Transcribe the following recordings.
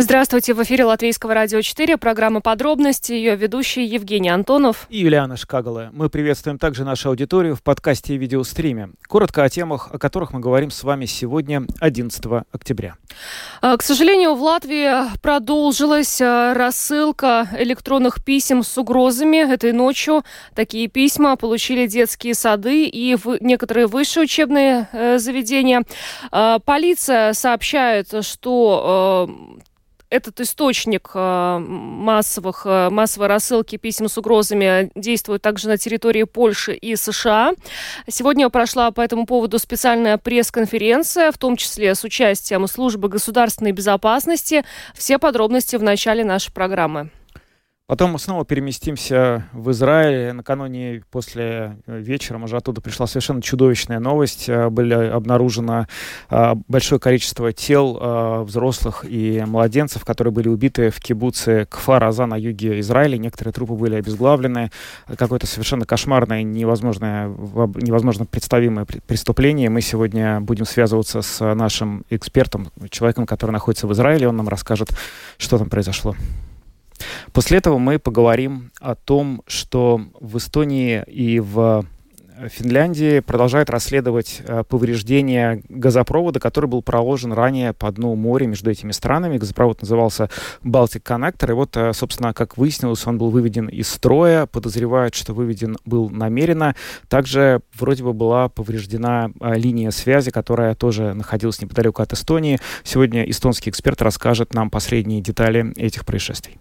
Здравствуйте, в эфире Латвийского радио 4, программа «Подробности», ее ведущий Евгений Антонов и Юлиана Шкагала. Мы приветствуем также нашу аудиторию в подкасте и видеостриме. Коротко о темах, о которых мы говорим с вами сегодня, 11 октября. А, к сожалению, в Латвии продолжилась а, рассылка электронных писем с угрозами. Этой ночью такие письма получили детские сады и в некоторые высшие учебные э, заведения. А, полиция сообщает, что э, этот источник э, массовых, э, массовой рассылки писем с угрозами действует также на территории Польши и США. Сегодня прошла по этому поводу специальная пресс-конференция, в том числе с участием службы государственной безопасности. Все подробности в начале нашей программы. Потом мы снова переместимся в Израиль. Накануне после э, вечера уже оттуда пришла совершенно чудовищная новость. Э, были обнаружено э, большое количество тел взрослых и младенцев, которые были убиты в кибуце Кфар-Аза на юге Израиля. Некоторые трупы были обезглавлены. Какое-то совершенно кошмарное, невозможное, невозможно представимое преступление. Мы сегодня будем связываться с нашим экспертом, человеком, который находится в Израиле. Он нам расскажет, что там произошло. После этого мы поговорим о том, что в Эстонии и в Финляндии продолжает расследовать э, повреждения газопровода, который был проложен ранее по дну моря между этими странами. Газопровод назывался Baltic Connector. И вот, э, собственно, как выяснилось, он был выведен из строя. Подозревают, что выведен был намеренно. Также вроде бы была повреждена э, линия связи, которая тоже находилась неподалеку от Эстонии. Сегодня эстонский эксперт расскажет нам последние детали этих происшествий.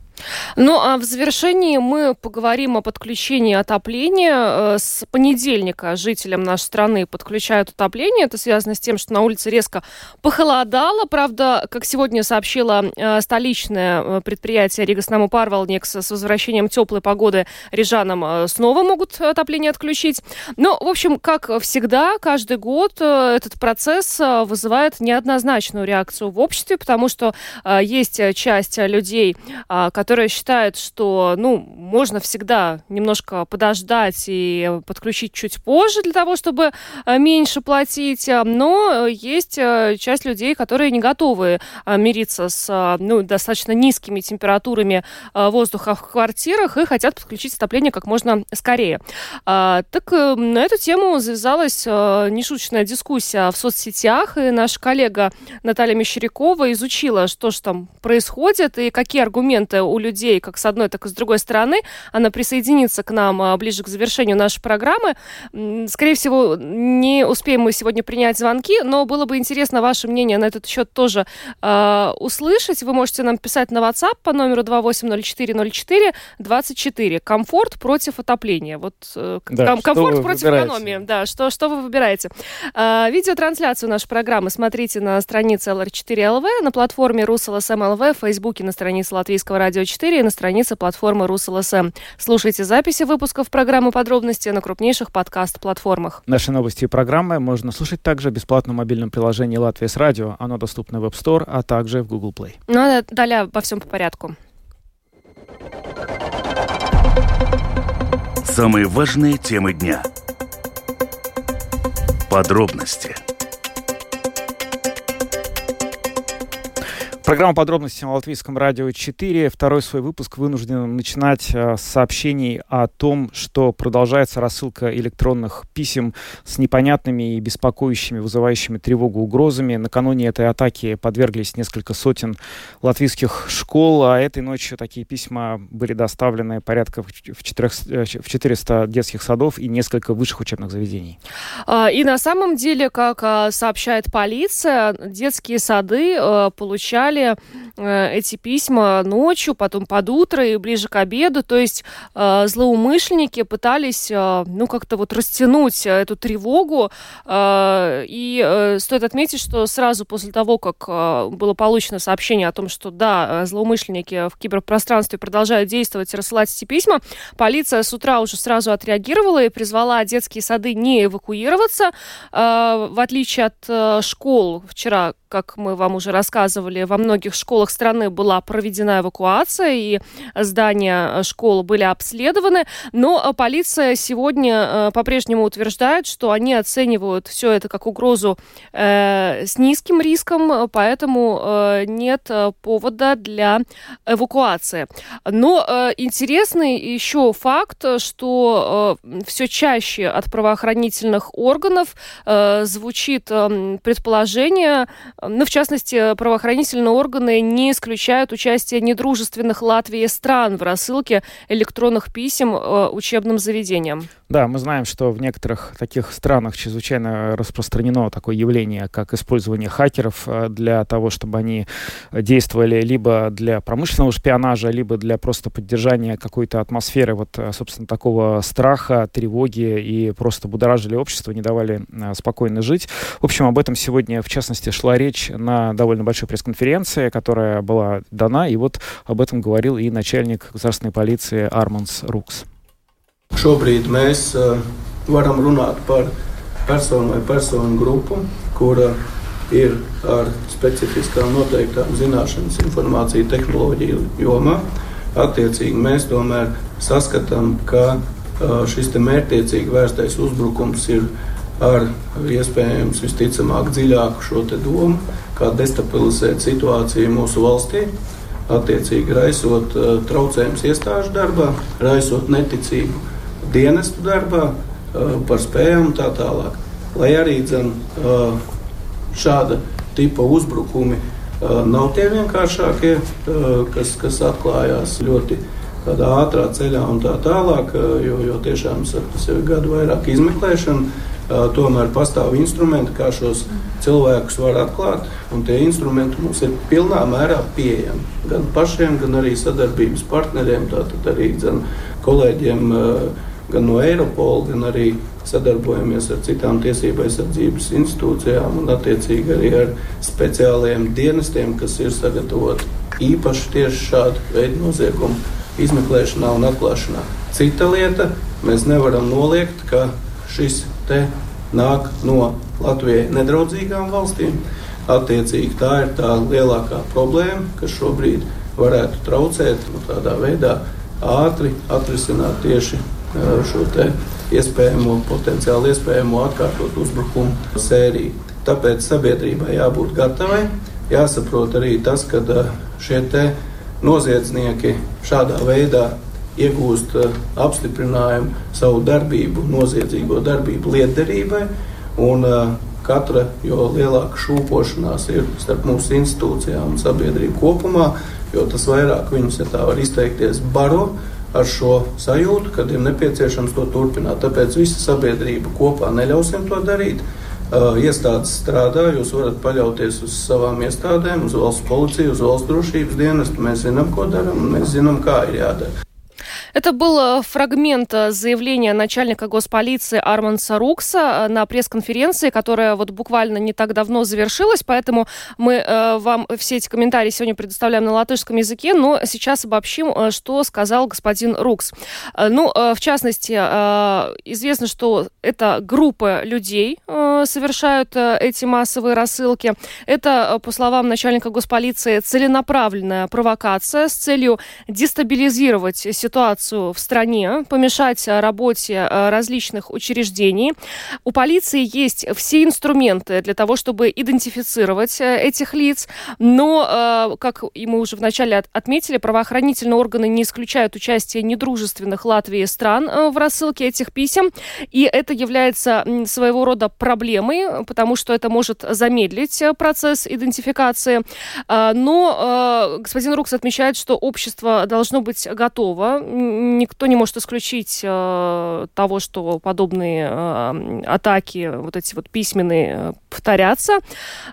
Ну, а в завершении мы поговорим о подключении отопления. Э, с понедельника жителям нашей страны подключают отопление. Это связано с тем, что на улице резко похолодало. Правда, как сегодня сообщило э, столичное э, предприятие Ригаснаму Парвалникс, с возвращением теплой погоды рижанам снова могут отопление отключить. Но, в общем, как всегда, каждый год этот процесс вызывает неоднозначную реакцию в обществе, потому что есть часть людей, которые которые считают, что, ну, можно всегда немножко подождать и подключить чуть позже для того, чтобы э, меньше платить, но есть э, часть людей, которые не готовы э, мириться с, ну, достаточно низкими температурами воздуха в квартирах и хотят подключить отопление как можно скорее. А, так на эту тему завязалась нешуточная дискуссия в соцсетях, и наша коллега Наталья Мещерякова изучила, что же там происходит и какие аргументы у людей как с одной, так и с другой стороны. Она присоединится к нам а, ближе к завершению нашей программы. Скорее всего, не успеем мы сегодня принять звонки, но было бы интересно ваше мнение на этот счет тоже э, услышать. Вы можете нам писать на WhatsApp по номеру 280404 24. Комфорт против отопления. Вот э, да, ком- комфорт против выбираете? экономии. Да, что, что вы выбираете? Э, видеотрансляцию нашей программы смотрите на странице LR4LV, на платформе RusLSM.LV, в Фейсбуке на странице Латвийского радио 4 и на странице платформы РусЛСМ. Слушайте записи выпусков программы «Подробности» на крупнейших подкаст-платформах. Наши новости и программы можно слушать также в бесплатном мобильном приложении «Латвия с радио». Оно доступно в App Store, а также в Google Play. Ну, а далее по всем по порядку. Самые важные темы дня. Подробности – Программа подробности на Латвийском радио 4. Второй свой выпуск вынужден начинать э, с сообщений о том, что продолжается рассылка электронных писем с непонятными и беспокоящими, вызывающими тревогу угрозами. Накануне этой атаки подверглись несколько сотен латвийских школ, а этой ночью такие письма были доставлены порядка в 400, в 400 детских садов и несколько высших учебных заведений. А, и на самом деле, как а, сообщает полиция, детские сады э, получали писали э, эти письма ночью, потом под утро и ближе к обеду. То есть э, злоумышленники пытались, э, ну, как-то вот растянуть эту тревогу. Э, и э, стоит отметить, что сразу после того, как э, было получено сообщение о том, что да, злоумышленники в киберпространстве продолжают действовать и рассылать эти письма, полиция с утра уже сразу отреагировала и призвала детские сады не эвакуироваться. Э, в отличие от э, школ, вчера, как мы вам уже рассказывали, во многих школах школах страны была проведена эвакуация, и здания школ были обследованы. Но полиция сегодня по-прежнему утверждает, что они оценивают все это как угрозу э, с низким риском, поэтому э, нет повода для эвакуации. Но э, интересный еще факт, что э, все чаще от правоохранительных органов э, звучит э, предположение, ну, в частности, правоохранительные органы не исключают участие недружественных Латвии стран в рассылке электронных писем э, учебным заведениям. Да, мы знаем, что в некоторых таких странах чрезвычайно распространено такое явление, как использование хакеров э, для того, чтобы они действовали либо для промышленного шпионажа, либо для просто поддержания какой-то атмосферы вот, э, собственно, такого страха, тревоги и просто будоражили общество, не давали э, спокойно жить. В общем, об этом сегодня, в частности, шла речь на довольно большой пресс-конференции, которая была дана, и вот об этом говорил и начальник государственной полиции Арманс Рукс. Šobrīd mēs varam runāt par personu vai personu grupu, kura ir ar specifiskām noteiktām zināšanas informāciju tehnoloģiju jomā. Attiecīgi mēs tomēr saskatām, ka šis mērķtiecīgi vērstais uzbrukums ir ar iespējams visticamāk dziļāku šo domu, kā destabilizēt situāciju mūsu valstī, attiecīgi raisot traucējumus iestāžu darbā, raisot neticību dienestu darbā, par spējām un tā tālāk. Lai arī dzen, šāda tipa uzbrukumi nav tie vienkāršākie, kas, kas atklājās ļoti tādā ātrā ceļā un tā tālāk, jo, jo tiešām saku, tas ir gadu vairāk izmeklēšana. Tomēr pastāv instrumenti, kā šos cilvēkus var atklāt, un tie instrumenti mums ir pilnā mērā pieejami. Gan pašiem, gan arī sadarbības partneriem, tātad arī dzen, kolēģiem gan no Eiropola, gan arī sadarbojamies ar citām tiesību aizsardzības institūcijām un attiecīgi arī ar speciālajiem dienestiem, kas ir sagatavoti īpaši tieši šādu veidu noziegumu izmeklēšanā un atklāšanā. Cita lieta, mēs nevaram noliegt, ka šis te nāk no Latvijai nedraudzīgām valstīm. Attiecīgi tā ir tā lielākā problēma, kas šobrīd varētu traucēt nu, tādā veidā ātri atrisināt tieši šo iespējamo, potenciāli iespējamo atkārtot uzbrukumu sēriju. Tāpēc sabiedrībai jābūt gatavai. Jāsaprot arī tas, ka šie noziedznieki šādā veidā iegūst apstiprinājumu savu darbību, noziedzīgo darbību lietderībai. Un, katra jo lielāka šūpošanās ir starp mūsu institūcijām un sabiedrību kopumā, jo tas vairāk viņus, ja tā var izteikties, baro ar šo sajūtu, ka ir nepieciešams to turpināt. Tāpēc visa sabiedrība kopā neļausim to darīt. Uh, iestādes strādā, jūs varat paļauties uz savām iestādēm, uz valsts policiju, uz valsts drošības dienestu. Mēs zinām, ko darām, un mēs zinām, kā ir jādara. Это был э, фрагмент э, заявления начальника госполиции Арманса Рукса э, на пресс-конференции, которая вот буквально не так давно завершилась, поэтому мы вам все эти комментарии сегодня предоставляем на латышском языке, но сейчас обобщим, что сказал господин Рукс. Ну, в частности, известно, что это группа людей совершают эти массовые рассылки. Это, по словам начальника госполиции, целенаправленная провокация с целью дестабилизировать ситуацию ситуацию в стране, помешать э, работе э, различных учреждений. У полиции есть все инструменты для того, чтобы идентифицировать э, этих лиц, но, как и мы уже вначале отметили, правоохранительные органы не исключают участие недружественных Латвии стран в рассылке этих писем, и это является своего рода проблемой, потому что это может замедлить процесс идентификации. Но господин Рукс отмечает, что общество должно быть готово никто не может исключить э, того, что подобные э, атаки, вот эти вот письменные, э, повторятся.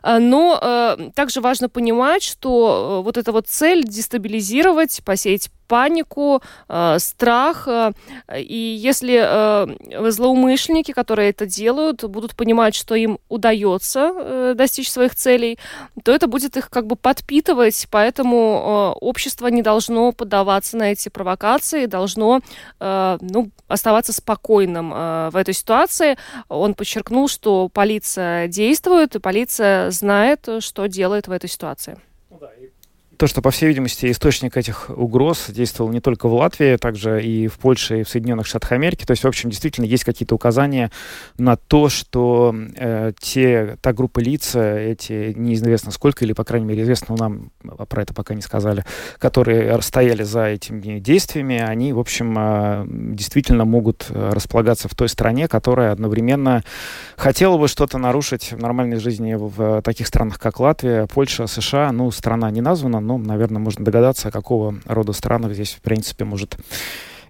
Э, но э, также важно понимать, что э, вот эта вот цель дестабилизировать, посеять панику, э, страх. Э, и если э, злоумышленники, которые это делают, будут понимать, что им удается э, достичь своих целей, то это будет их как бы подпитывать, поэтому э, общество не должно поддаваться на эти провокации, должно э, ну, оставаться спокойным э, в этой ситуации. Он подчеркнул, что полиция действует, и полиция знает, что делает в этой ситуации. То, что, по всей видимости, источник этих угроз действовал не только в Латвии, также и в Польше, и в Соединенных Штатах Америки. То есть, в общем, действительно есть какие-то указания на то, что э, те, та группа лиц, эти неизвестно сколько, или, по крайней мере, известно нам, а про это пока не сказали, которые стояли за этими действиями, они, в общем, э, действительно могут располагаться в той стране, которая одновременно хотела бы что-то нарушить в нормальной жизни в таких странах, как Латвия, Польша, США. Ну, страна не названа, но, наверное, можно догадаться, о какого рода странах здесь, в принципе, может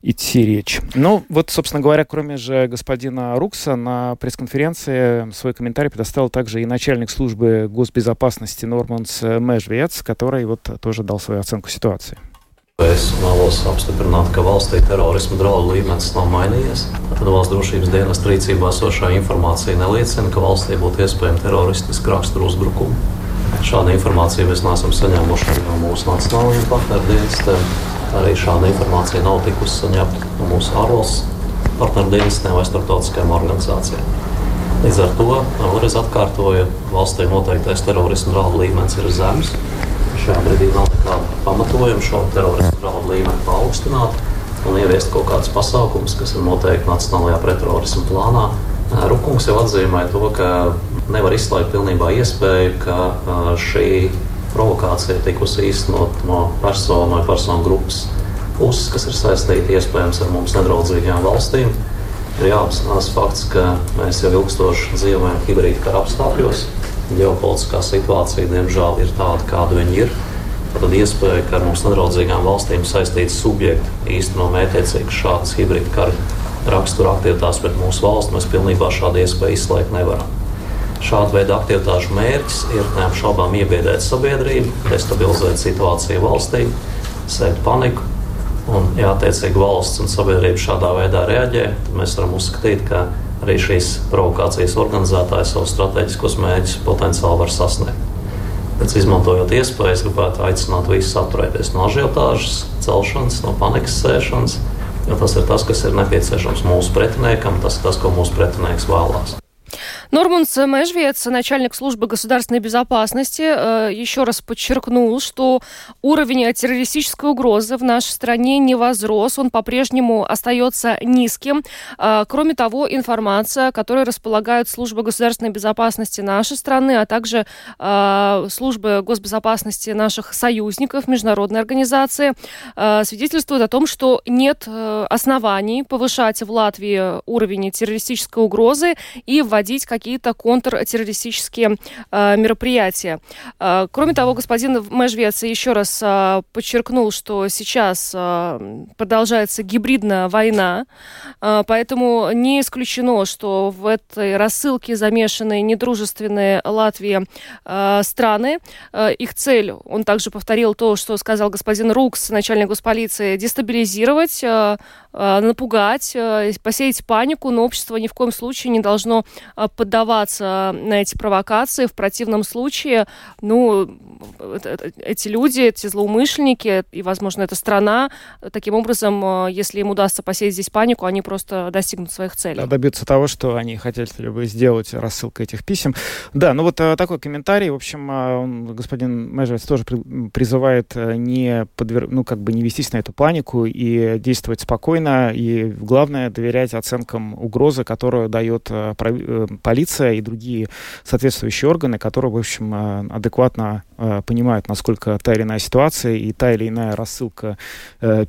идти речь. Ну, вот, собственно говоря, кроме же господина Рукса, на пресс-конференции свой комментарий предоставил также и начальник службы госбезопасности Норманс Межвец, который вот тоже дал свою оценку ситуации. Es vēlos apstiprināt, ka valstī terorisma draudu līmenis nav mainījies. Tad valsts drošības dienas rīcībā esošā informācija neliecina, ka valstī būtu iespējama teroristiska rakstura uzbrukuma. Šādu informāciju mēs neesam saņēmuši no mūsu nacionālajiem partnerdienestiem. Arī šāda informācija nav tikusi saņemta no mūsu ārvalstu partnerdienestiem vai starptautiskajām organizācijām. Līdz ar to vēlreiz atkārtoju, valstī noteiktais terorisma draudu līmenis ir zems. Šajā brīdī nav nekāda pamatojuma šo terorismu draudu līmeni paaugstināt un ieviest kaut kādus pasākumus, kas ir noteikti Nacionālajā pretterorismu plānā. Rukungs jau atzīmēja to, ka nevar izslēgt pilnībā iespēju, ka šī provokācija tikusi īstenot no personu vai personu grupas puses, kas ir saistīta iespējams ar mums nedraudzīgām valstīm. Ir jāapzinās fakts, ka mēs jau ilgstoši dzīvojam hibrīda kara apstākļos ģeopolitiskā situācija, diemžēl, ir tāda, kāda viņa ir. Tad iespēja, ka ar mums nedraudzīgām valstīm saistīts subjekti īsteno mētiecīgi šādas hibrīda kara rakstura aktivitātes pret mūsu valsti, mēs pilnībā šādu iespēju izslēgt nevaram. Šāda veida aktivitāšu mērķis ir neapšaubām iebiedēt sabiedrību, destabilizēt situāciju valstī, sēt paniku. Un, ja attiecīgi valsts un sabiedrība šādā veidā reaģē, tad mēs varam uzskatīt, ka arī šīs provokācijas organizētāji savus strateģiskos mērķus potenciāli var sasniegt. Pēc izmantojot iespējas, gribētu aicināt visus atturēties no ažiotāžas, celšanas, no panikas sēšanas, jo tas ir tas, kas ir nepieciešams mūsu pretiniekam, tas ir tas, ko mūsu pretinieks vēlās. Норманс Межвец, начальник службы государственной безопасности, э, еще раз подчеркнул, что уровень террористической угрозы в нашей стране не возрос, он по-прежнему остается низким. Э, кроме того, информация, которой располагают службы государственной безопасности нашей страны, а также э, службы госбезопасности наших союзников, международной организации, свидетельствует о том, что нет оснований повышать в Латвии уровень террористической угрозы и вводить какие-то контртеррористические э, мероприятия. Э, кроме того, господин Межвец еще раз э, подчеркнул, что сейчас э, продолжается гибридная война, э, поэтому не исключено, что в этой рассылке замешаны недружественные Латвии э, страны. Э, их цель, он также повторил то, что сказал господин Рукс, начальник госполиции, дестабилизировать э, Э, напугать, э, посеять панику, но общество ни в коем случае не должно э, поддаваться на эти провокации. В противном случае, ну, эти люди, эти злоумышленники и, возможно, эта страна, таким образом, если им удастся посеять здесь панику, они просто достигнут своих целей. Да, добиться того, что они хотели бы сделать рассылкой этих писем. Да, ну вот такой комментарий. В общем, он, господин Межевец тоже призывает не, подвер... ну, как бы не вестись на эту панику и действовать спокойно и, главное, доверять оценкам угрозы, которую дает э, э, полиция и другие соответствующие органы, которые, в общем, э, адекватно понимают, насколько та или иная ситуация и та или иная рассылка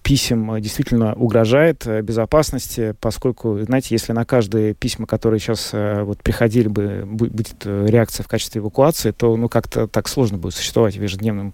писем действительно угрожает безопасности, поскольку, знаете, если на каждые письма, которые сейчас вот приходили бы, будет реакция в качестве эвакуации, то, ну, как-то так сложно будет существовать в ежедневном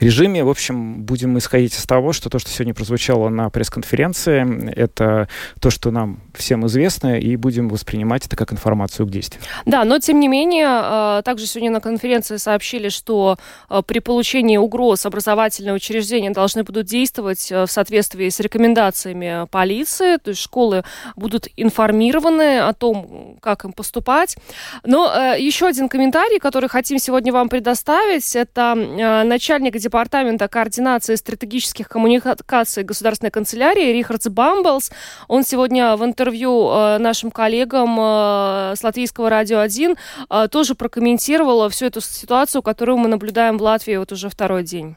режиме. В общем, будем исходить из того, что то, что сегодня прозвучало на пресс-конференции, это то, что нам всем известно, и будем воспринимать это как информацию к действию. Да, но тем не менее, также сегодня на конференции сообщили, что при получении угроз образовательные учреждения должны будут действовать а, в соответствии с рекомендациями полиции, то есть школы будут информированы о том, как им поступать. Но еще один комментарий, который хотим сегодня вам предоставить, это начальник департамента координации стратегических коммуникаций Государственной канцелярии Рихард Бамблс. Он сегодня в интервью э, нашим коллегам э, с Латвийского радио 1 э, тоже прокомментировал всю эту ситуацию, которую мы наблюдаем в Латвии вот уже второй день.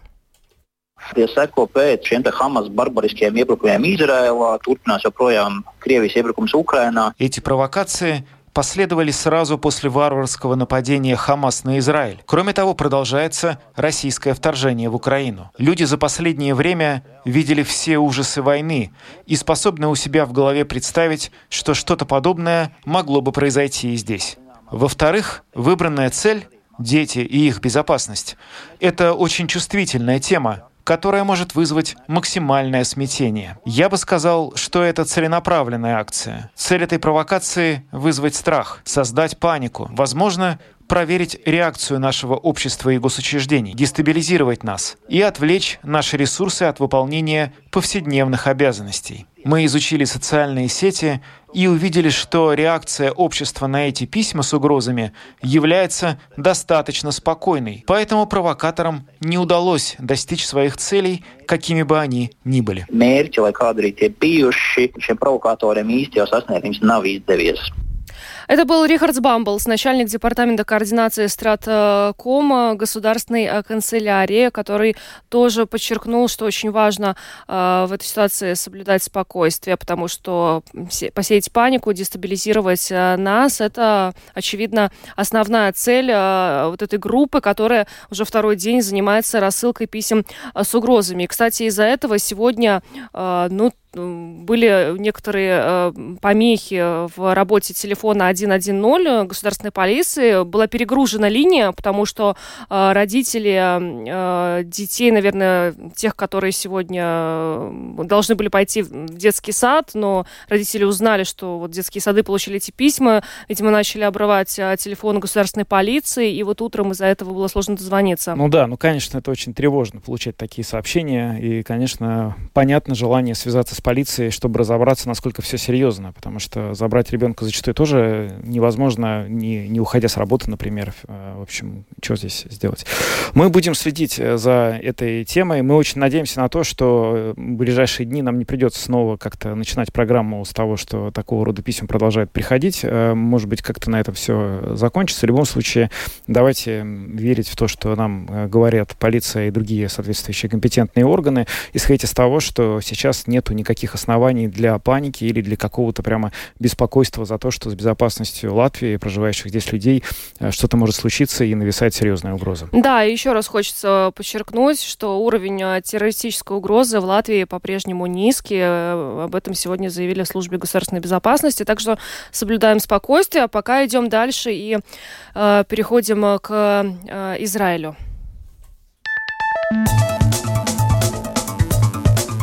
Tie seko pēc šiem Hamas barbariskiem iebrukumiem Izrēlā, turpinās joprojām Krievijas iebrukums Ukrainā. Эти провокации последовали сразу после варварского нападения Хамас на Израиль. Кроме того, продолжается российское вторжение в Украину. Люди за последнее время видели все ужасы войны и способны у себя в голове представить, что что-то подобное могло бы произойти и здесь. Во-вторых, выбранная цель — дети и их безопасность — это очень чувствительная тема, которая может вызвать максимальное смятение. Я бы сказал, что это целенаправленная акция. Цель этой провокации — вызвать страх, создать панику, возможно, проверить реакцию нашего общества и госучреждений, дестабилизировать нас и отвлечь наши ресурсы от выполнения повседневных обязанностей. Мы изучили социальные сети и увидели, что реакция общества на эти письма с угрозами является достаточно спокойной. Поэтому провокаторам не удалось достичь своих целей, какими бы они ни были. Это был Рихард Бамблс, начальник департамента координации Страткома Государственной э, канцелярии, который тоже подчеркнул, что очень важно э, в этой ситуации соблюдать спокойствие, потому что посеять панику, дестабилизировать э, нас, это, очевидно, основная цель вот этой группы, которая уже второй день занимается рассылкой писем с угрозами. И, кстати, из-за этого сегодня, ну, были некоторые э, помехи в работе телефона 110 государственной полиции. Была перегружена линия, потому что э, родители э, детей, наверное, тех, которые сегодня должны были пойти в детский сад, но родители узнали, что вот детские сады получили эти письма, видимо, начали обрывать телефон государственной полиции, и вот утром из-за этого было сложно дозвониться. Ну да, ну, конечно, это очень тревожно получать такие сообщения, и, конечно, понятно желание связаться с полицией, чтобы разобраться, насколько все серьезно, потому что забрать ребенка зачастую тоже невозможно, не, не уходя с работы, например. Э, в общем, что здесь сделать? Мы будем следить э, за этой темой. Мы очень надеемся на то, что в ближайшие дни нам не придется снова как-то начинать программу с того, что такого рода писем продолжают приходить. Э, может быть, как-то на этом все закончится. В любом случае, давайте верить в то, что нам говорят полиция и другие соответствующие компетентные органы, исходить из того, что сейчас нету никаких оснований для паники или для какого-то прямо беспокойства за то, что с безопасностью Латвии, проживающих здесь людей, э, что-то может случиться и нависает серьезная угроза. Да, и еще раз хочется подчеркнуть, что уровень э, террористической угрозы в Латвии по-прежнему низкий. Э, об этом сегодня заявили в службе государственной безопасности. Так что соблюдаем спокойствие, а пока идем дальше и э, переходим к э, Израилю.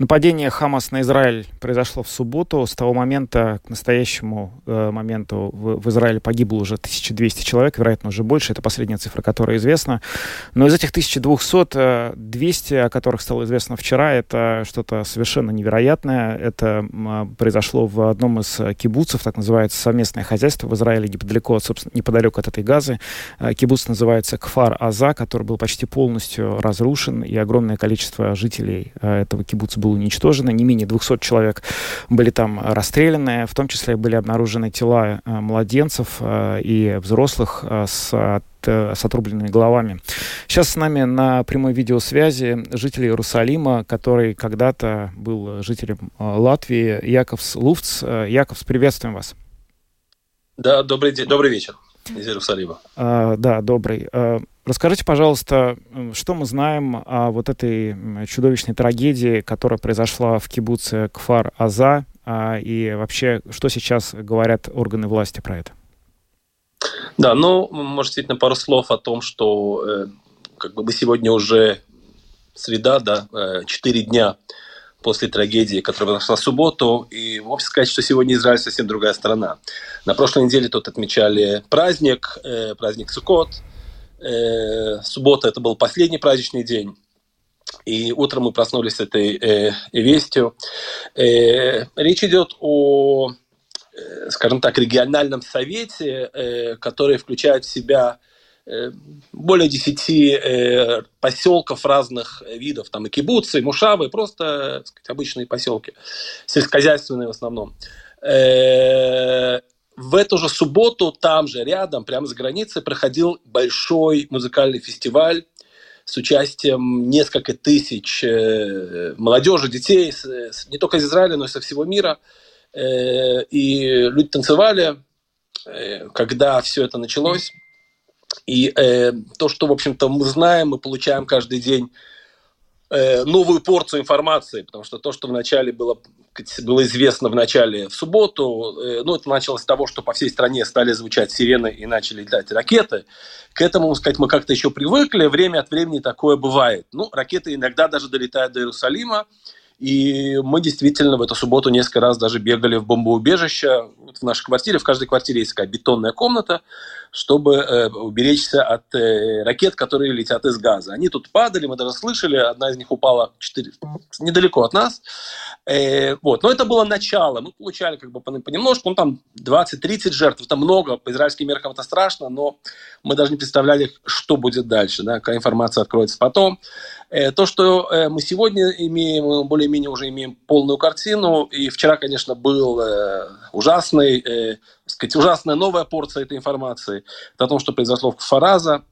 Нападение Хамас на Израиль произошло в субботу. С того момента к настоящему э, моменту в, в Израиле погибло уже 1200 человек, вероятно, уже больше. Это последняя цифра, которая известна. Но из этих 1200, э, 200, о которых стало известно вчера, это что-то совершенно невероятное. Это э, произошло в одном из кибуцев, так называется совместное хозяйство в Израиле, неподалеку, собственно, неподалеку от этой газы. Э, кибуц называется Кфар Аза, который был почти полностью разрушен, и огромное количество жителей э, этого кибуца было было уничтожено, не менее 200 человек были там расстреляны, в том числе были обнаружены тела э, младенцев э, и взрослых э, с с отрубленными головами. Сейчас с нами на прямой видеосвязи житель Иерусалима, который когда-то был жителем Латвии, Яковс Луфц. Яковс, приветствуем вас. Да, добрый день, добрый вечер из Иерусалима. А, да, добрый. Расскажите, пожалуйста, что мы знаем о вот этой чудовищной трагедии, которая произошла в кибуце Кфар-Аза, а, и вообще, что сейчас говорят органы власти про это? Да, ну, может, действительно, пару слов о том, что э, как бы мы сегодня уже среда, да, э, четыре дня после трагедии, которая произошла в субботу. И вовсе сказать, что сегодня Израиль совсем другая страна. На прошлой неделе тут отмечали праздник, э, праздник Суккот. Э, суббота это был последний праздничный день. И утром мы проснулись с этой э, вестью. Э, речь идет о, э, скажем так, региональном совете, э, который включает в себя Э, более десяти э, поселков разных видов, там и кибуцы, и мушавы, просто сказать, обычные поселки, сельскохозяйственные в основном. Э, в эту же субботу там же рядом, прямо с границей, проходил большой музыкальный фестиваль с участием несколько тысяч э, молодежи, детей, не только из Израиля, но и со всего мира. Э, и люди танцевали, когда все это началось. И то, что, в общем-то, мы знаем, мы получаем каждый день новую порцию информации, потому что то, что вначале было было известно в начале в субботу, э, ну, это началось с того, что по всей стране стали звучать сирены и начали летать ракеты. К этому, сказать, мы как-то еще привыкли, время от времени такое бывает. Ну, ракеты иногда даже долетают до Иерусалима, и мы действительно в эту субботу несколько раз даже бегали в бомбоубежище. Вот в нашей квартире, в каждой квартире есть такая бетонная комната, чтобы э, уберечься от э, ракет, которые летят из газа. Они тут падали, мы даже слышали, одна из них упала 4, недалеко от нас. Э, вот. Но это было начало. Мы получали как бы понемножку, ну там 20-30 жертв, это много, по израильским меркам это страшно, но мы даже не представляли, что будет дальше, да, какая информация откроется потом. Э, то, что э, мы сегодня имеем, более-менее уже имеем полную картину. И вчера, конечно, был э, ужасный, сказать, ужасная новая порция этой информации. Это о том, что произошло в Фараза,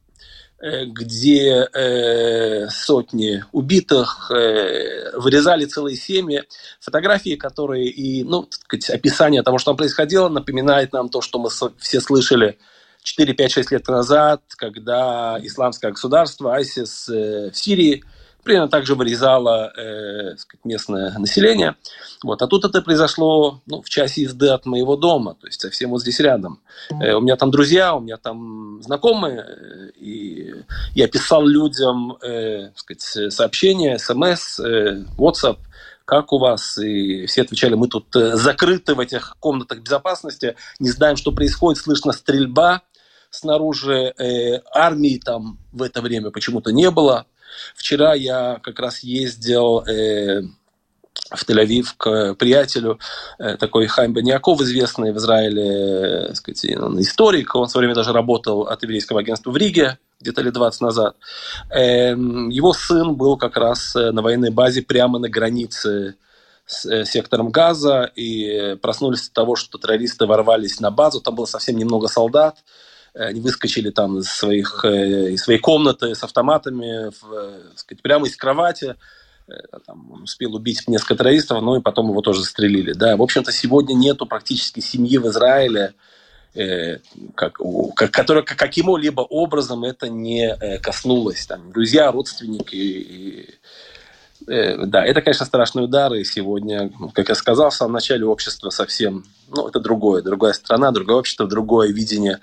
где э, сотни убитых, э, вырезали целые семьи. Фотографии, которые и ну, сказать, описание того, что там происходило, напоминает нам то, что мы все слышали 4, 5, 6 лет назад, когда исламское государство, ISIS э, в Сирии примерно так же вырезало э, сказать, местное население. Вот. А тут это произошло ну, в часе езды от моего дома, то есть совсем вот здесь рядом. Э, у меня там друзья, у меня там знакомые, э, и я писал людям э, сказать, сообщения, смс, э, WhatsApp, как у вас? И все отвечали, мы тут э, закрыты в этих комнатах безопасности, не знаем, что происходит, слышно стрельба, снаружи э, армии там в это время почему-то не было. Вчера я как раз ездил э, в Тель-Авив к приятелю, э, такой Хайм Баньяков, известный в Израиле э, сказать, он историк, он в свое время даже работал от еврейского агентства в Риге, где-то лет 20 назад. Э, его сын был как раз э, на военной базе прямо на границе с э, сектором Газа и проснулись от того, что террористы ворвались на базу. Там было совсем немного солдат. Они выскочили там из, своих, э, из своей комнаты с автоматами, в, э, сказать, прямо из кровати. Э, там, он успел убить несколько террористов, ну и потом его тоже застрелили. Да, в общем-то, сегодня нету практически семьи в Израиле, э, как, как, которая каким-либо образом это не коснулось. Там, друзья, родственники. И, э, да, это, конечно, страшный удар. И сегодня, как я сказал в самом начале, общество совсем, ну, это другое, другая страна, другое общество, другое видение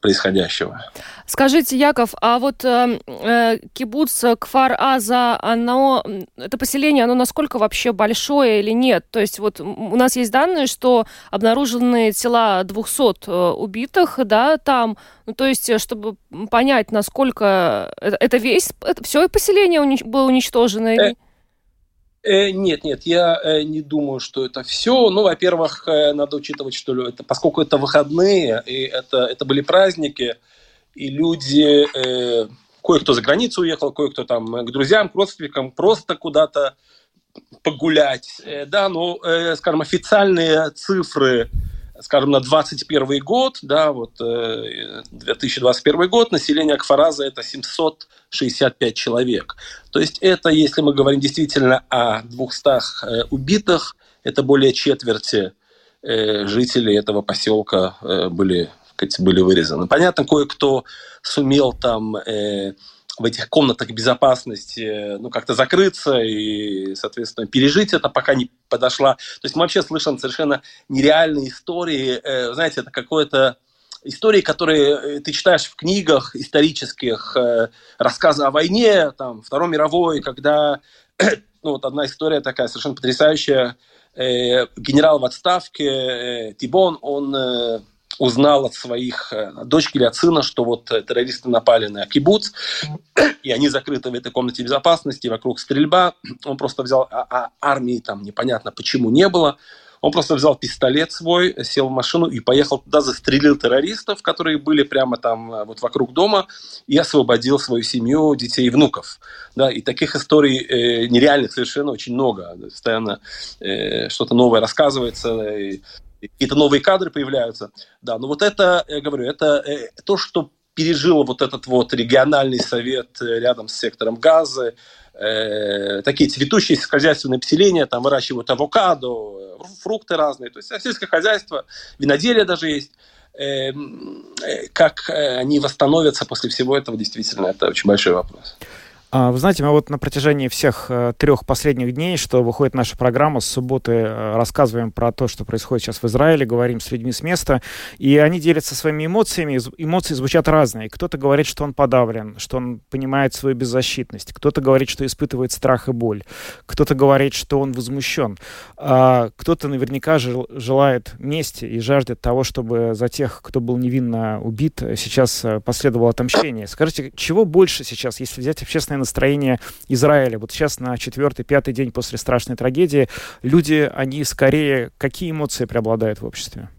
происходящего. Скажите, Яков, а вот э, э кибуц Кфар-Аза, оно, это поселение, оно насколько вообще большое или нет? То есть вот у нас есть данные, что обнаружены тела 200 э, убитых, да, там, ну, то есть, э, чтобы понять, насколько это, это весь, это все поселение унич- было уничтожено? Или... Э, нет, нет, я э, не думаю, что это все. Ну, во-первых, э, надо учитывать, что это, поскольку это выходные, и это, это были праздники, и люди, э, кое-кто за границу уехал, кое-кто там к друзьям, к родственникам, просто куда-то погулять. Да, но, скажем, официальные цифры скажем, на 2021 год, да, вот 2021 э, год, население Акфараза это 765 человек. То есть это, если мы говорим действительно о 200 э, убитых, это более четверти э, жителей этого поселка были, были вырезаны. Понятно, кое-кто сумел там в этих комнатах безопасности, ну, как-то закрыться и, соответственно, пережить это, пока не подошла. То есть мы вообще слышим совершенно нереальные истории. Э, знаете, это какое-то истории, которые э, ты читаешь в книгах исторических, э, рассказы о войне, там, Второй мировой, когда, ну, вот одна история такая совершенно потрясающая, генерал в отставке Тибон, он узнал от своих э, дочки или от сына, что вот э, террористы напали на кибуц, и они закрыты в этой комнате безопасности, вокруг стрельба. Он просто взял, а, а армии там непонятно почему не было. Он просто взял пистолет свой, сел в машину и поехал туда, застрелил террористов, которые были прямо там э, вот вокруг дома, и освободил свою семью, детей и внуков. Да, и таких историй э, нереальных совершенно очень много. Постоянно э, что-то новое рассказывается. И, какие-то новые кадры появляются. Да, но вот это, я говорю, это то, что пережил вот этот вот региональный совет рядом с сектором газа, э, такие цветущие хозяйственные поселения, там выращивают авокадо, фрукты разные, то есть сельское хозяйство, виноделие даже есть. Эм, э, как они восстановятся после всего этого, действительно, это очень большой вопрос. А, вы знаете, мы вот на протяжении всех э, трех последних дней, что выходит наша программа, с субботы э, рассказываем про то, что происходит сейчас в Израиле, говорим с людьми с места, и они делятся своими эмоциями. Эмоции звучат разные. Кто-то говорит, что он подавлен, что он понимает свою беззащитность. Кто-то говорит, что испытывает страх и боль. Кто-то говорит, что он возмущен. А кто-то наверняка желает мести и жаждет того, чтобы за тех, кто был невинно убит, сейчас э, последовало отомщение. Скажите, чего больше сейчас, если взять общественное настроение Израиля. Вот сейчас на четвертый, пятый день после страшной трагедии люди, они скорее, какие эмоции преобладают в обществе?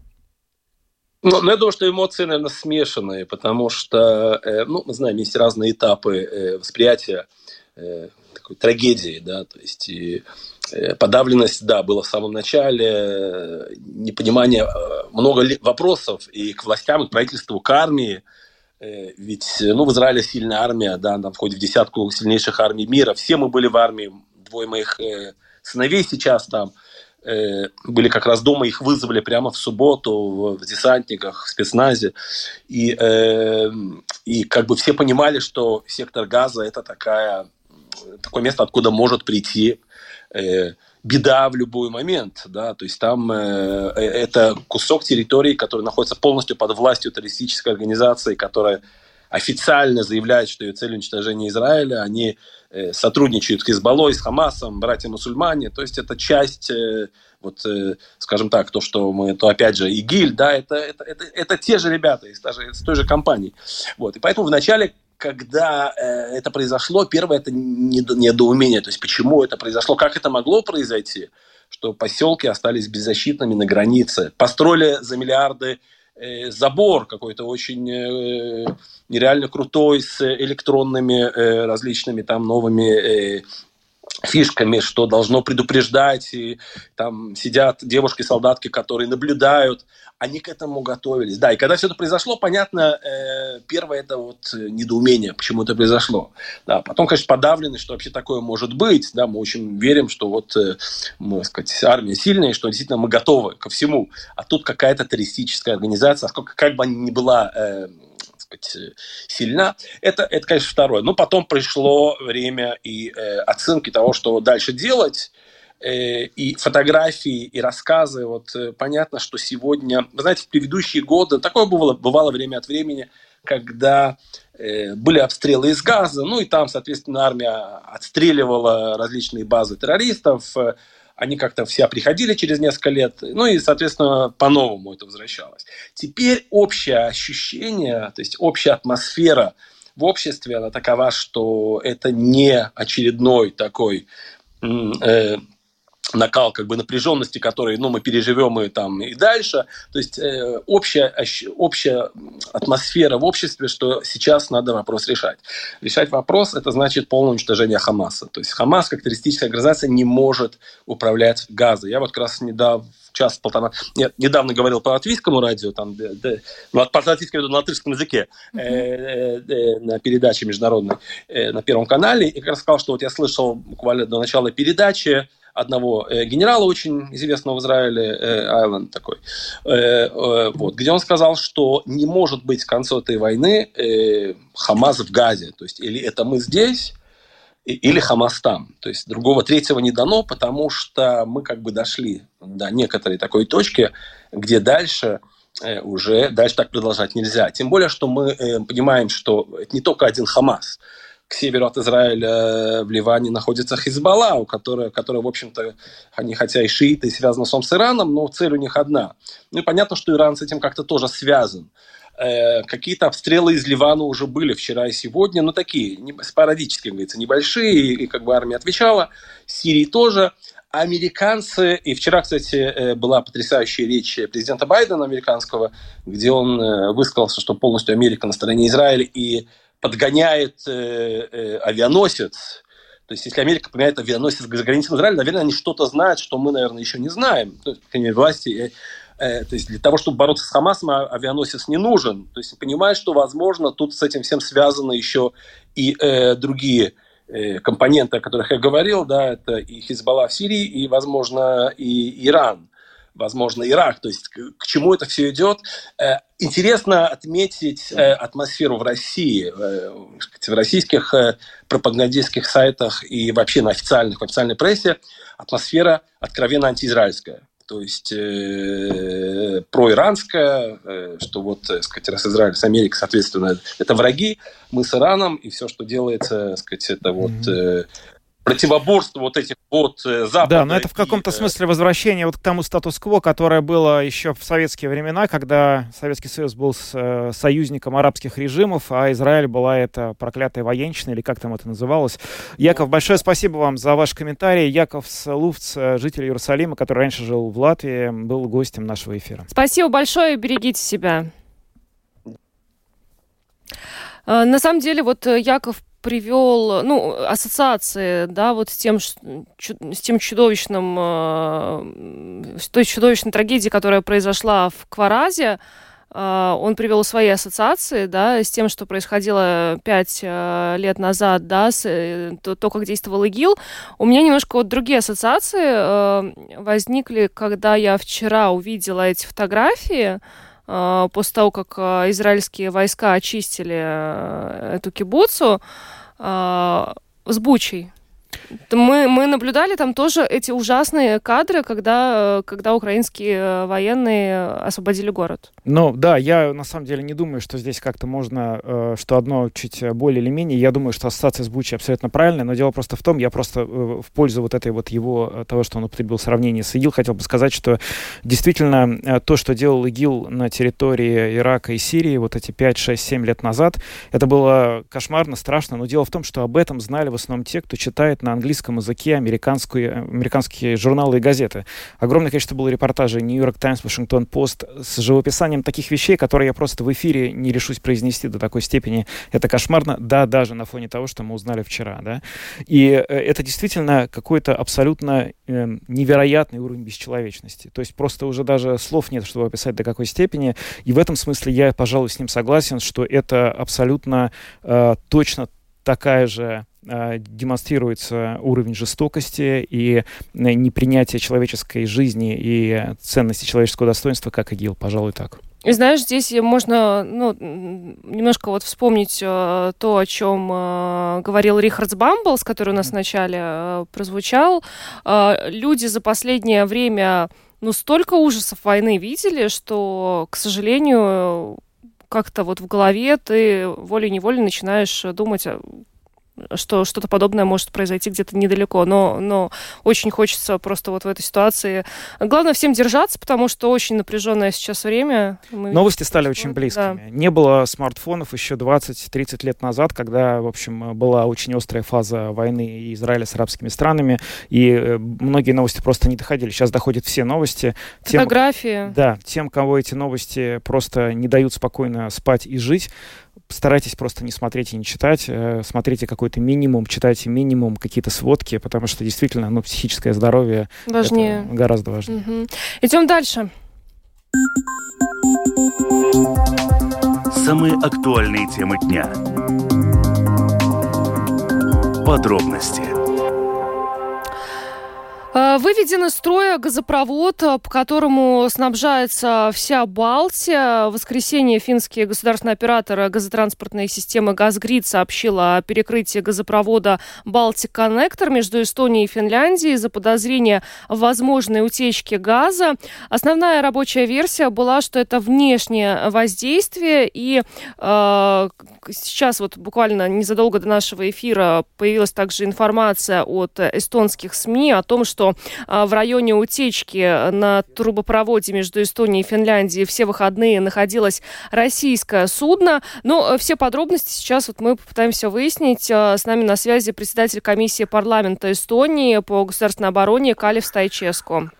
Ну, ну, я думаю, что эмоции, наверное, смешанные, потому что, э, ну, мы знаем, есть разные этапы э, восприятия э, такой трагедии, да, то есть и подавленность, да, была в самом начале, непонимание, много вопросов и к властям, и к правительству, к армии, ведь ну, в Израиле сильная армия, да, там входит в десятку сильнейших армий мира. Все мы были в армии, двое моих э, сыновей сейчас там э, были как раз дома, их вызвали прямо в субботу в, в десантниках, в спецназе. И, э, и как бы все понимали, что сектор газа это такая, такое место, откуда может прийти э, беда в любой момент, да, то есть там э, э, это кусок территории, который находится полностью под властью террористической организации, которая официально заявляет, что ее цель уничтожения Израиля, они э, сотрудничают с Хизбаллой, с Хамасом, братья-мусульмане, то есть это часть, э, вот, э, скажем так, то, что мы, то опять же ИГИЛь, да, это, это, это, это те же ребята из, даже, из той же компании, вот, и поэтому вначале когда э, это произошло, первое это недоумение, то есть почему это произошло, как это могло произойти, что поселки остались беззащитными на границе, построили за миллиарды э, забор какой-то очень э, нереально крутой с электронными э, различными там новыми э, фишками, что должно предупреждать, и там сидят девушки-солдатки, которые наблюдают, они к этому готовились. Да, и когда все это произошло, понятно, э, первое это вот недоумение, почему это произошло. Да, потом, конечно, подавленность, что вообще такое может быть. Да, мы очень верим, что вот, э, мы, сказать, армия сильная, что действительно мы готовы ко всему. А тут какая-то террористическая организация, сколько, как бы она ни была э, сказать, сильна. Это, это, конечно, второе. Но потом пришло время и э, оценки того, что дальше делать. Э, и фотографии, и рассказы. Вот э, понятно, что сегодня... Вы знаете, в предыдущие годы такое бывало, бывало время от времени, когда э, были обстрелы из газа, ну и там, соответственно, армия отстреливала различные базы террористов, э, они как-то все приходили через несколько лет, ну и, соответственно, по-новому это возвращалось. Теперь общее ощущение, то есть общая атмосфера в обществе, она такова, что это не очередной такой э, накал как бы напряженности, который, ну, мы переживем и там и дальше. То есть э, общая, общая атмосфера в обществе, что сейчас надо вопрос решать. Решать вопрос – это значит полное уничтожение Хамаса. То есть Хамас, как террористическая организация, не может управлять Газой. Я вот как раз недавно час-полтора. Нет, недавно говорил по латвийскому радио, там, да, да, ну, по латвийскому на латышском языке, э, э, э, на передаче международной э, на Первом канале, и как раз сказал, что вот я слышал буквально до начала передачи, одного э, генерала очень известного в Израиле, э, Айленд такой, э, вот, где он сказал, что не может быть к концу этой войны Хамас в Газе. То есть или это мы здесь, или Хамас там. То есть другого третьего не дано, потому что мы как бы дошли до некоторой такой точки, где дальше уже дальше так продолжать нельзя. Тем более, что мы понимаем, что это не только один Хамас к северу от Израиля э, в Ливане находится Хизбалла, у которой, которая, в общем-то, они хотя и шииты, и связаны с Ираном, но цель у них одна. Ну и понятно, что Иран с этим как-то тоже связан. Э, какие-то обстрелы из Ливана уже были вчера и сегодня, но такие, не, спорадические, говорится, небольшие, и, как бы армия отвечала. Сирии тоже. Американцы, и вчера, кстати, э, была потрясающая речь президента Байдена американского, где он высказался, что полностью Америка на стороне Израиля, и подгоняет э, э, авианосец. То есть, если Америка подгоняет авианосец за границей Израиля, наверное, они что-то знают, что мы, наверное, еще не знаем. То есть, власти э, то есть для того, чтобы бороться с Хамасом, а, авианосец не нужен. То есть понимаю, что, возможно, тут с этим всем связаны еще и э, другие э, компоненты, о которых я говорил, да, это и Хизбалла в Сирии, и, возможно, и Иран возможно, Ирак. То есть к, к чему это все идет? Э, интересно отметить э, атмосферу в России, э, в российских пропагандистских сайтах и вообще на официальных, в официальной прессе атмосфера откровенно антиизраильская. То есть э, проиранская, э, что вот, так сказать, раз Израиль с Америкой, соответственно, это враги, мы с Ираном, и все, что делается, так сказать, это вот э, противоборство вот этих вот э, Запада. Да, но это в каком-то и, смысле возвращение вот к тому статус-кво, которое было еще в советские времена, когда Советский Союз был с, э, союзником арабских режимов, а Израиль была это проклятая военщина, или как там это называлось. Яков, большое спасибо вам за ваш комментарий. Яков Луфц, э, житель Иерусалима, который раньше жил в Латвии, был гостем нашего эфира. Спасибо большое, берегите себя. На самом деле, вот Яков привел, ну, ассоциации, да, вот с тем, с тем чудовищным, э, с той чудовищной трагедией, которая произошла в Кваразе, э, он привел свои ассоциации, да, с тем, что происходило пять э, лет назад, да, с, то, то, как действовал ИГИЛ. У меня немножко вот другие ассоциации возникли, когда я вчера увидела эти фотографии, после того, как э, израильские войска очистили э, эту кибуцу, с Бучей. Мы, мы наблюдали там тоже эти ужасные кадры, когда, когда украинские э, военные освободили город. Ну да, я на самом деле не думаю, что здесь как-то можно, э, что одно чуть более или менее. Я думаю, что ассоциация с Бучей абсолютно правильная, но дело просто в том, я просто э, в пользу вот этой вот его, того, что он употребил сравнение с ИГИЛ, хотел бы сказать, что действительно то, что делал ИГИЛ на территории Ирака и Сирии вот эти 5, 6, 7 лет назад, это было кошмарно, страшно, но дело в том, что об этом знали в основном те, кто читает на английском языке американские, американские журналы и газеты. Огромное количество было репортажей Нью-Йорк Таймс, Вашингтон Пост с живописанием таких вещей, которые я просто в эфире не решусь произнести до такой степени. Это кошмарно, да, даже на фоне того, что мы узнали вчера, да. И э, это действительно какой-то абсолютно э, невероятный уровень бесчеловечности. То есть просто уже даже слов нет, чтобы описать до какой степени. И в этом смысле я, пожалуй, с ним согласен, что это абсолютно э, точно такая же демонстрируется уровень жестокости и э, непринятие человеческой жизни и ценности человеческого достоинства, как ИГИЛ, пожалуй, так. И знаешь, здесь можно ну, немножко вот вспомнить э, то, о чем э, говорил Рихард Бамблс, который у нас вначале э, прозвучал. Э, люди за последнее время ну, столько ужасов войны видели, что, к сожалению, как-то вот в голове ты волей-неволей начинаешь думать, что что-то подобное может произойти где-то недалеко. Но, но очень хочется просто вот в этой ситуации... Главное всем держаться, потому что очень напряженное сейчас время. Мы Новости стали очень близкими. Да. Не было смартфонов еще 20-30 лет назад, когда, в общем, была очень острая фаза войны Израиля с арабскими странами, и э, многие новости просто не доходили. Сейчас доходят все новости. Тем, Фотографии. Да, тем, кого эти новости просто не дают спокойно спать и жить, старайтесь просто не смотреть и не читать, э, смотрите какой-то минимум, читайте минимум, какие-то сводки, потому что действительно, ну, психическое здоровье важнее. гораздо важнее. Угу. Идем дальше. Самые актуальные темы дня. Подробности выведен из строя газопровод, э, по которому снабжается вся Балтия. В воскресенье финский государственный оператор газотранспортной системы «Газгрид» сообщил о перекрытии газопровода «Балтик Коннектор» между Эстонией и Финляндией из-за подозрения в возможной утечке газа. Основная рабочая версия была, что это внешнее воздействие. И э, сейчас вот буквально незадолго до нашего эфира появилась также информация от эстонских СМИ о том, что а, в районе утечки на трубопроводе между Эстонией и Финляндией все выходные находилось российское судно. Но э, все подробности сейчас вот мы попытаемся выяснить. А, с нами на связи председатель комиссии парламента Эстонии по государственной обороне Калев Стайческо.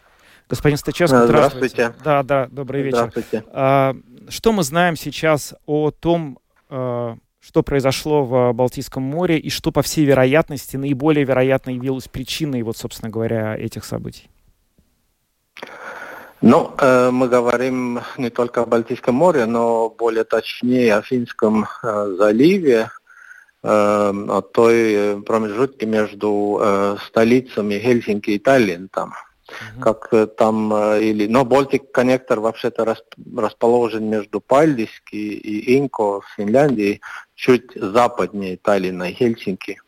Господин Стаческо, здравствуйте. здравствуйте. Да, да, добрый вечер. Здравствуйте. А, что мы знаем сейчас о том, что произошло в Балтийском море и что, по всей вероятности, наиболее вероятно явилось причиной, вот, собственно говоря, этих событий? Ну, э, мы говорим не только о Балтийском море, но более точнее о Финском э, заливе, э, о той э, промежутке между э, столицами Хельсинки и Таллин там. Mm-hmm. Как э, там э, или, но Балтик коннектор вообще-то рас, расположен между Пальдиски и Инко в Финляндии, чуть западнее Таллина и Хельсинки.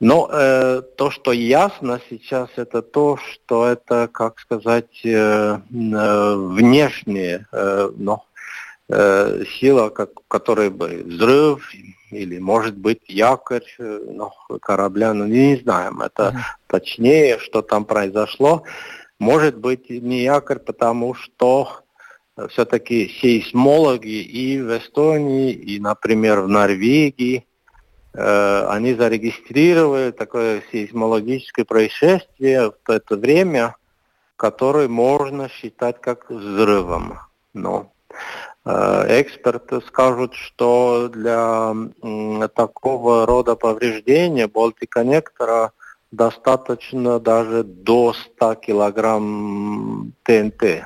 Но э, то, что ясно сейчас, это то, что это, как сказать, э, внешняя э, но, э, сила, как, которая бы взрыв или, может быть, якорь э, ну, корабля, ну, не знаем. Это mm-hmm. точнее, что там произошло. Может быть, не якорь, потому что все-таки сейсмологи и в Эстонии, и, например, в Норвегии – Э, они зарегистрировали такое сейсмологическое происшествие в это время, которое можно считать как взрывом. Но э, эксперты скажут, что для такого рода повреждения болти-коннектора достаточно даже до 100 килограмм ТНТ э,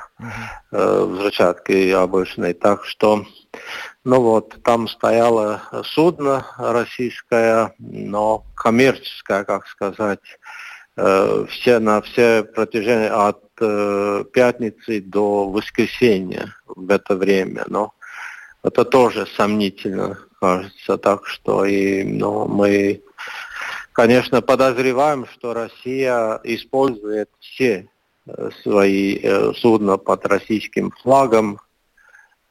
взрывчатки обычной. Так что ну вот, там стояло судно российское, но коммерческое, как сказать, э, все на все протяжении от э, пятницы до воскресенья в это время. Но это тоже сомнительно, кажется. Так что и ну, мы, конечно, подозреваем, что Россия использует все э, свои э, судна под российским флагом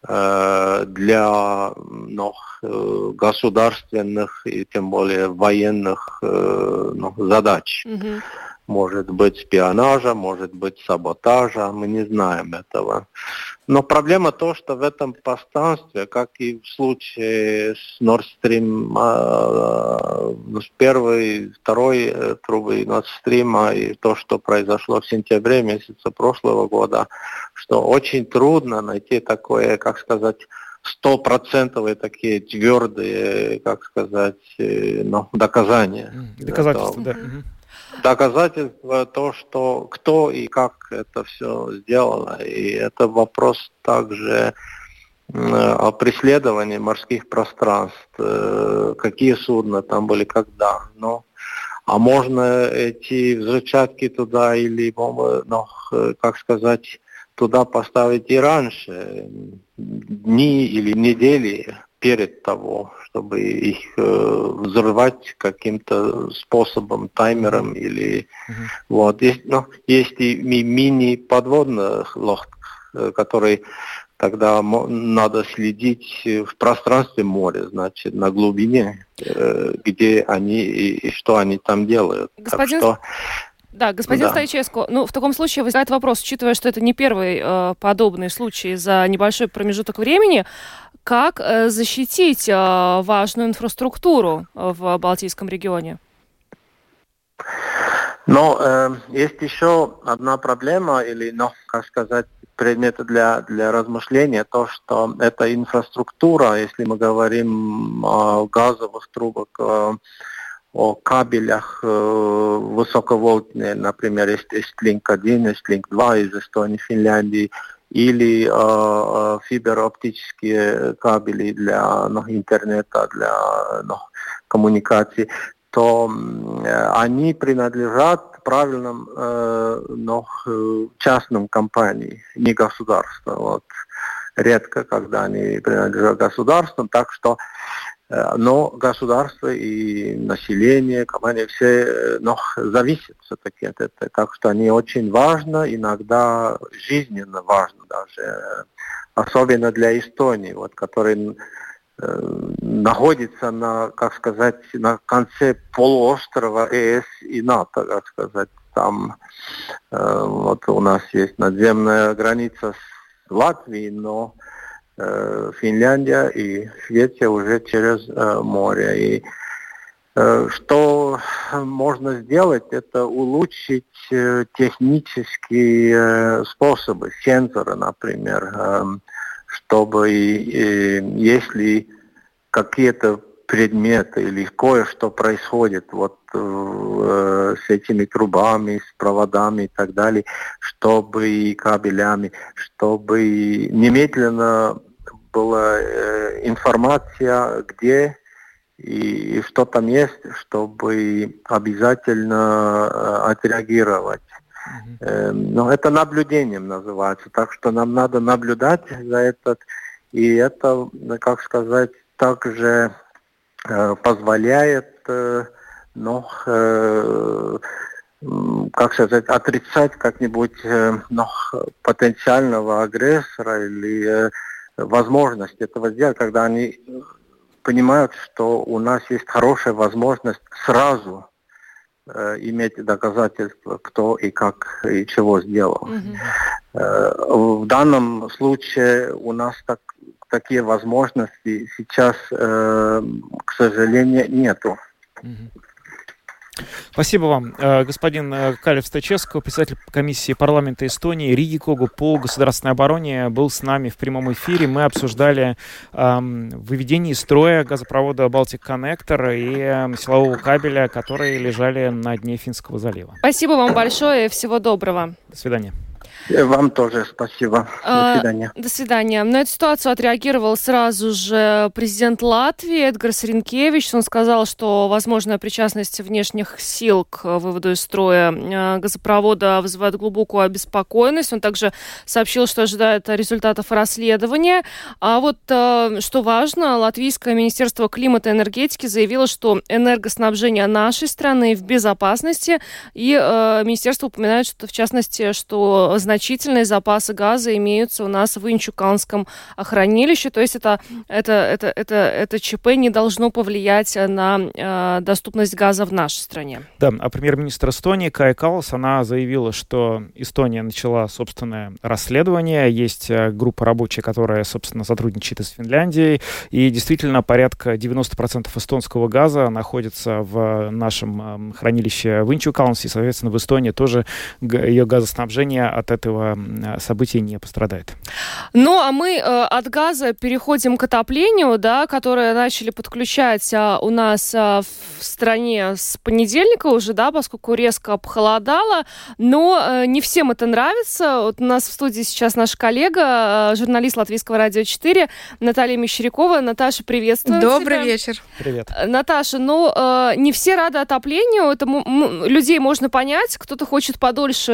Э, для ну, государственных и тем более военных ну, задач. Mm-hmm. Может быть шпионажа, может быть саботажа, мы не знаем этого. Но проблема то, что в этом пространстве, как и в случае с Nord Stream, э, с первой, второй э, трубы Nord Stream, и то, что произошло в сентябре месяца прошлого года, что очень трудно найти такое, как сказать, стопроцентовые такие твердые, как сказать, э, ну, доказания. Доказательства, да доказательство то, что кто и как это все сделало. И это вопрос также о преследовании морских пространств, э, какие судна там были, когда. Но, а можно эти взрывчатки туда или бомбы, ну, как сказать, туда поставить и раньше, дни или недели перед того, чтобы их э, взрывать каким-то способом, таймером или mm-hmm. вот. Есть, ну, есть и мини подводный лох, э, который тогда надо следить в пространстве моря, значит, на глубине, э, где они и, и что они там делают. Господин... Так что да, господин да. Стайческо, ну, в таком случае возникает вопрос, учитывая, что это не первый э, подобный случай за небольшой промежуток времени, как э, защитить э, важную инфраструктуру в Балтийском регионе? Но э, есть еще одна проблема, или, ну, как сказать, предмет для, для размышления, то, что эта инфраструктура, если мы говорим о газовых трубах, э, о кабелях э, высоковольтные, например, есть, есть Link-1, есть Link-2 из Эстонии, Финляндии, или э, э, фиберооптические кабели для ну, интернета, для ну, коммуникации, то э, они принадлежат правильным э, ну, частным компаниям, не государству. Вот. Редко, когда они принадлежат государствам, так что Э, но государство и население, компания все э, но зависят все-таки от этого. Так что они очень важны, иногда жизненно важны даже, особенно для Эстонии, вот, который э, находится на, как сказать, на конце полуострова ЕС и НАТО, как сказать. Там э, вот у нас есть надземная граница с Латвией, но Э, Финляндия и Швеция уже через э, море. И э, что можно сделать, это улучшить технические способы, сенсоры, например, чтобы если какие-то предмет или кое-что происходит вот э, с этими трубами, с проводами и так далее, чтобы и кабелями, чтобы немедленно была э, информация, где и, и что там есть, чтобы обязательно э, отреагировать. Mm-hmm. Но это наблюдением называется, так что нам надо наблюдать за этот, и это, как сказать, также позволяет, э, ну, э, как сказать, отрицать как-нибудь э, ну, потенциального агрессора или э, возможность этого сделать, когда они понимают, что у нас есть хорошая возможность сразу э, иметь доказательства, кто и как и чего сделал. Mm-hmm. Э, в данном случае у нас так, такие возможности сейчас, э, к сожалению, нету. Спасибо вам, э, господин э, Калев Стаческо, председатель комиссии парламента Эстонии Риги Когу по государственной обороне, был с нами в прямом эфире. Мы обсуждали эм, выведение из строя газопровода Балтик Коннектор и э, силового кабеля, которые лежали на дне Финского залива. Спасибо вам большое, всего доброго. До свидания. Вам тоже спасибо. До свидания. А, до свидания. На эту ситуацию отреагировал сразу же президент Латвии Эдгар Саренкевич. Он сказал, что возможная причастность внешних сил к выводу из строя э, газопровода вызывает глубокую обеспокоенность. Он также сообщил, что ожидает результатов расследования. А вот э, что важно, Латвийское министерство климата и энергетики заявило, что энергоснабжение нашей страны в безопасности. И э, министерство упоминает, что в частности, что значительные запасы газа имеются у нас в Инчуканском хранилище. То есть это, это, это, это, это ЧП не должно повлиять на э, доступность газа в нашей стране. Да, а премьер-министр Эстонии Кай Калас, она заявила, что Эстония начала собственное расследование. Есть э, группа рабочая, которая, собственно, сотрудничает с Финляндией. И действительно, порядка 90% эстонского газа находится в нашем э, хранилище в Инчукалнсе. И, соответственно, в Эстонии тоже ее газоснабжение от этого этого события не пострадает. Ну, а мы э, от газа переходим к отоплению, да, которое начали подключать а, у нас а, в стране с понедельника уже, да, поскольку резко похолодало. Но э, не всем это нравится. Вот у нас в студии сейчас наш коллега, э, журналист Латвийского радио 4, Наталья Мещерякова. Наташа, приветствую Добрый тебя. вечер. Привет. Наташа, ну, э, не все рады отоплению. Это людей можно понять. Кто-то хочет подольше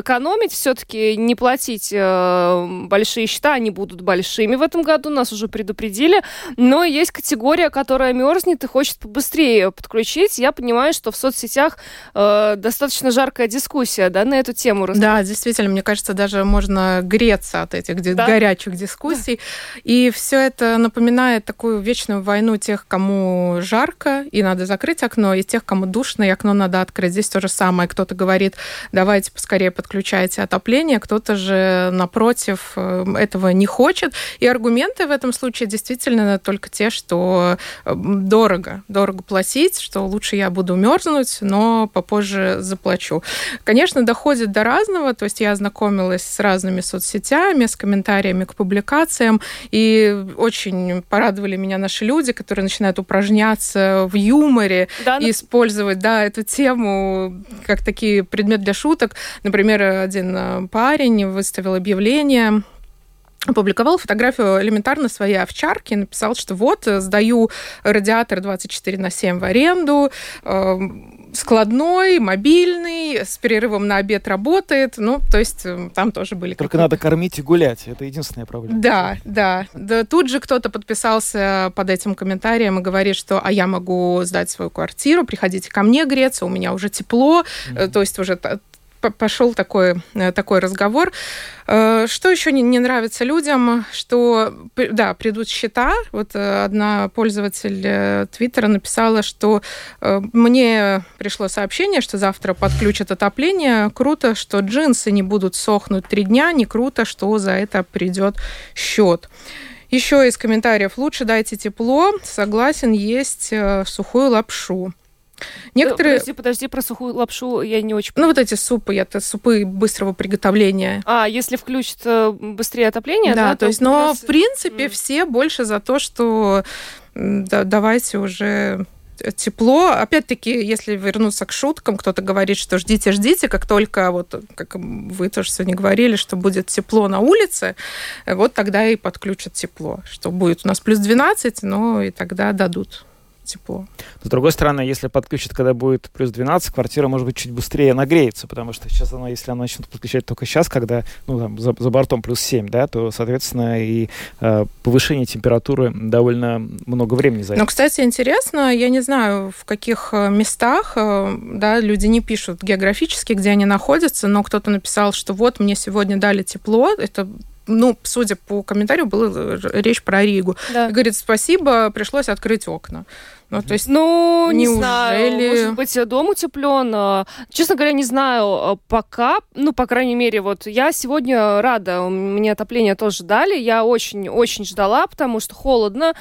экономить, все-таки не платить э, большие счета, они будут большими в этом году, нас уже предупредили. Но есть категория, которая мерзнет и хочет побыстрее подключить. Я понимаю, что в соцсетях э, достаточно жаркая дискуссия да, на эту тему. Да, действительно, мне кажется, даже можно греться от этих да? горячих дискуссий. Да. И все это напоминает такую вечную войну тех, кому жарко, и надо закрыть окно, и тех, кому душно, и окно надо открыть. Здесь то же самое. Кто-то говорит, давайте поскорее подключайте отопление, кто-то же, напротив, э, этого не хочет. И аргументы в этом случае действительно только те, что э, дорого, дорого платить, что лучше я буду мерзнуть, но попозже заплачу. Конечно, доходит до разного, то есть я ознакомилась с разными соцсетями, с комментариями к публикациям, и очень порадовали меня наши люди, которые начинают упражняться в юморе да, и использовать да, эту тему как такие предмет для шуток. Например, один э, парень выставил объявление опубликовал фотографию элементарно своей овчарки, написал, что вот, сдаю радиатор 24 на 7 в аренду, э, складной, мобильный, с перерывом на обед работает. Ну, то есть э, там тоже были... Только надо кормить и гулять. Это единственная проблема. Да, да. да. Тут же кто-то подписался под этим комментарием и говорит, что а я могу сдать свою квартиру, приходите ко мне греться, у меня уже тепло. Mm-hmm. То есть уже пошел такой, э, такой разговор. Э, что еще не, нравится людям, что, да, придут счета. Вот э, одна пользователь Твиттера написала, что мне пришло сообщение, что завтра подключат отопление. Круто, что джинсы не будут сохнуть три дня. Не круто, что за это придет счет. Еще из комментариев лучше дайте тепло. Согласен, есть сухую лапшу. Некоторые... Подожди, подожди, про сухую лапшу я не очень... Ну, вот эти супы, это супы быстрого приготовления. А, если включат быстрее отопление, да? Да, то, то есть, но, нас... в принципе, mm. все больше за то, что давайте уже тепло. Опять-таки, если вернуться к шуткам, кто-то говорит, что ждите, ждите, как только, вот как вы тоже сегодня говорили, что будет тепло на улице, вот тогда и подключат тепло. Что будет у нас плюс 12, но и тогда дадут тепло. С другой стороны, если подключат, когда будет плюс 12, квартира, может быть, чуть быстрее нагреется, потому что сейчас она, если она начнет подключать только сейчас, когда ну, там, за, за бортом плюс 7, да, то, соответственно, и э, повышение температуры довольно много времени займет. Но, кстати, интересно, я не знаю, в каких э, местах, э, да, люди не пишут географически, где они находятся, но кто-то написал, что вот мне сегодня дали тепло, это ну, судя по комментарию, была речь про Ригу. Да. Говорит, спасибо, пришлось открыть окна. Ну, то есть, ну, не знаю, может быть, дом утеплен. Честно говоря, не знаю а, пока. Ну, по крайней мере, вот я сегодня рада. Мне отопление тоже дали. Я очень-очень ждала, потому что холодно.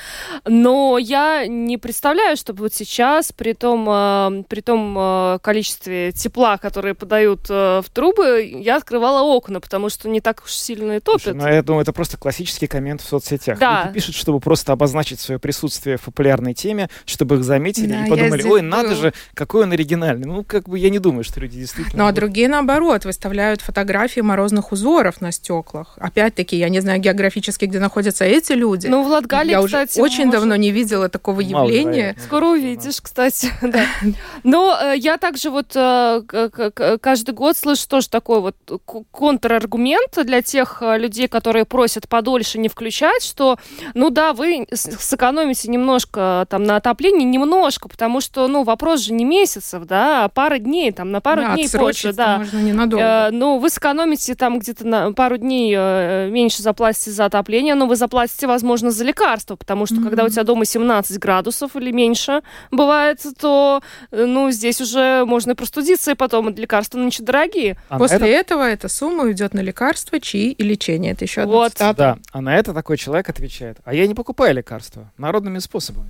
Но я не представляю, чтобы вот сейчас, при том, а, при том а, количестве тепла, которое подают в трубы, я открывала окна, потому что не так уж сильно и топит. Слушай, ну, я думаю, это просто классический коммент в соцсетях. Да. Люди пишут, чтобы просто обозначить свое присутствие в популярной теме, чтобы их заметили да, и подумали, ой, надо же, какой он оригинальный. Ну, как бы я не думаю, что люди действительно... Ну, а другие, наоборот, выставляют фотографии морозных узоров на стеклах. Опять-таки, я не знаю географически, где находятся эти люди. Ну, в Латгалии, я кстати, уже очень может... давно не видела такого Мало явления. Вероятно. Скоро увидишь, кстати. да. Но э, я также вот э, каждый год слышу тоже такой вот контраргумент для тех э, людей, которые просят подольше не включать, что, ну да, вы сэкономите немножко там на отоплении, немножко, потому что, ну, вопрос же не месяцев, да, а пара дней, там, на пару да, дней позже, да. можно ненадолго. Э, ну, вы сэкономите там где-то на пару дней э, меньше заплатите за отопление, но вы заплатите, возможно, за лекарства, потому что, mm-hmm. когда у тебя дома 17 градусов или меньше бывает, то, э, ну, здесь уже можно и простудиться, и потом лекарства нынче дорогие. А После это... этого эта сумма уйдет на лекарства, чаи и лечение. Это еще одна вот. цитата. Да, а на это такой человек отвечает, а я не покупаю лекарства народными способами.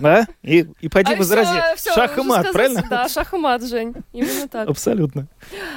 Да? И, и поди а возрази. Все, шах и мат, правильно? Да, шах и мат, Жень. Именно так. Абсолютно.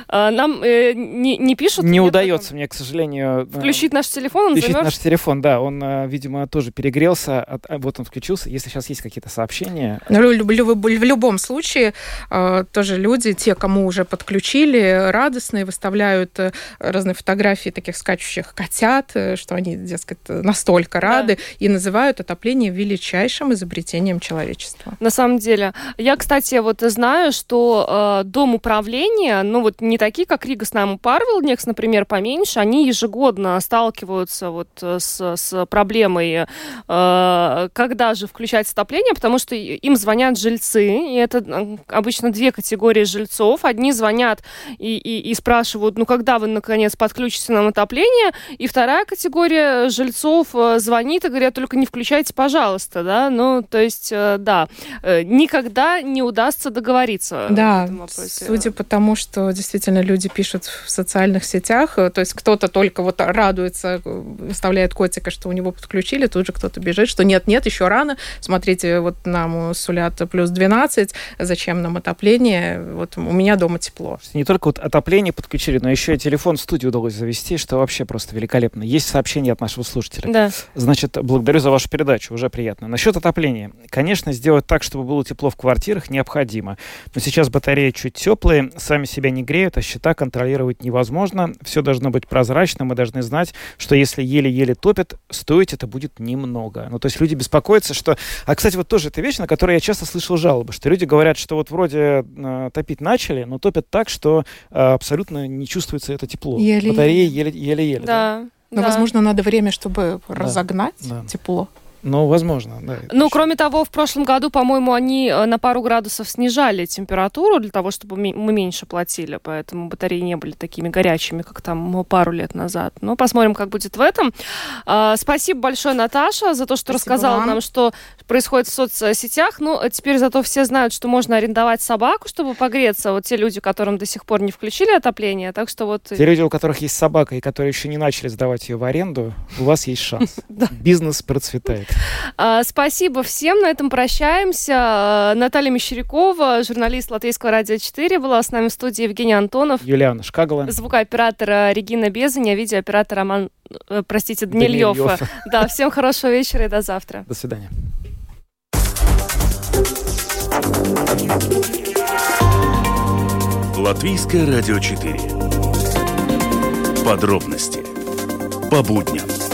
А, нам э, не, не пишут? Не удается мне, к сожалению... Э, включить наш телефон, он Включить замерз? наш телефон, да. Он, э, видимо, тоже перегрелся. От, а, вот он включился. Если сейчас есть какие-то сообщения... Ну, в любом случае, э, тоже люди, те, кому уже подключили, радостные, выставляют разные фотографии таких скачущих котят, что они, дескать, настолько рады, да. и называют отопление величайшим изобретением спасением человечества. На самом деле. Я, кстати, вот знаю, что э, дом управления, ну вот не такие, как Рига с нами Парвелнекс, например, поменьше, они ежегодно сталкиваются вот с, с проблемой, э, когда же включать отопление, потому что им звонят жильцы, и это обычно две категории жильцов. Одни звонят и, и, и спрашивают, ну когда вы наконец подключите нам отопление, и вторая категория жильцов э, звонит и говорят, только не включайте, пожалуйста, да, ну то есть, э, да, э, никогда не удастся договориться. Да, судя по тому, что действительно люди пишут в социальных сетях, э, то есть кто-то только вот радуется, выставляет котика, что у него подключили, тут же кто-то бежит, что нет-нет, еще рано, смотрите, вот нам сулят плюс 12, зачем нам отопление, вот у меня дома тепло. Не только вот отопление подключили, но еще и телефон в студию удалось завести, что вообще просто великолепно. Есть сообщение от нашего слушателя. Да. Значит, благодарю за вашу передачу, уже приятно. Насчет отопления. Конечно, сделать так, чтобы было тепло в квартирах, необходимо. Но сейчас батареи чуть теплые, сами себя не греют, а счета контролировать невозможно. Все должно быть прозрачно. Мы должны знать, что если еле-еле топят, стоить это будет немного. Ну, то есть люди беспокоятся, что... А, кстати, вот тоже это вещь, на которую я часто слышал жалобы, что люди говорят, что вот вроде э, топить начали, но топят так, что э, абсолютно не чувствуется это тепло. Еле-еле. Батареи еле-еле. Да. Но, да. возможно, надо время, чтобы да. разогнать да. тепло. Ну, возможно, да. Ну, кроме того, в прошлом году, по-моему, они э, на пару градусов снижали температуру для того, чтобы мы меньше платили, поэтому батареи не были такими горячими, как там пару лет назад. Ну, посмотрим, как будет в этом. А, спасибо большое, Наташа, за то, что Спасибо рассказала вам. нам, что происходит в соцсетях. Ну, а теперь зато все знают, что можно арендовать собаку, чтобы погреться. Вот те люди, которым до сих пор не включили отопление, так что вот... Те люди, у которых есть собака и которые еще не начали сдавать ее в аренду, у вас есть шанс. Бизнес процветает. А, спасибо всем. На этом прощаемся. А, Наталья Мещерякова, журналист Латвийского радио 4, была с нами в студии Евгений Антонов. Юлиана Шкагала. Звукооператор Регина Безаня, видеооператор Роман, э, простите, Данильев. Да, всем хорошего вечера и до завтра. До свидания. Латвийское радио 4. Подробности по будням.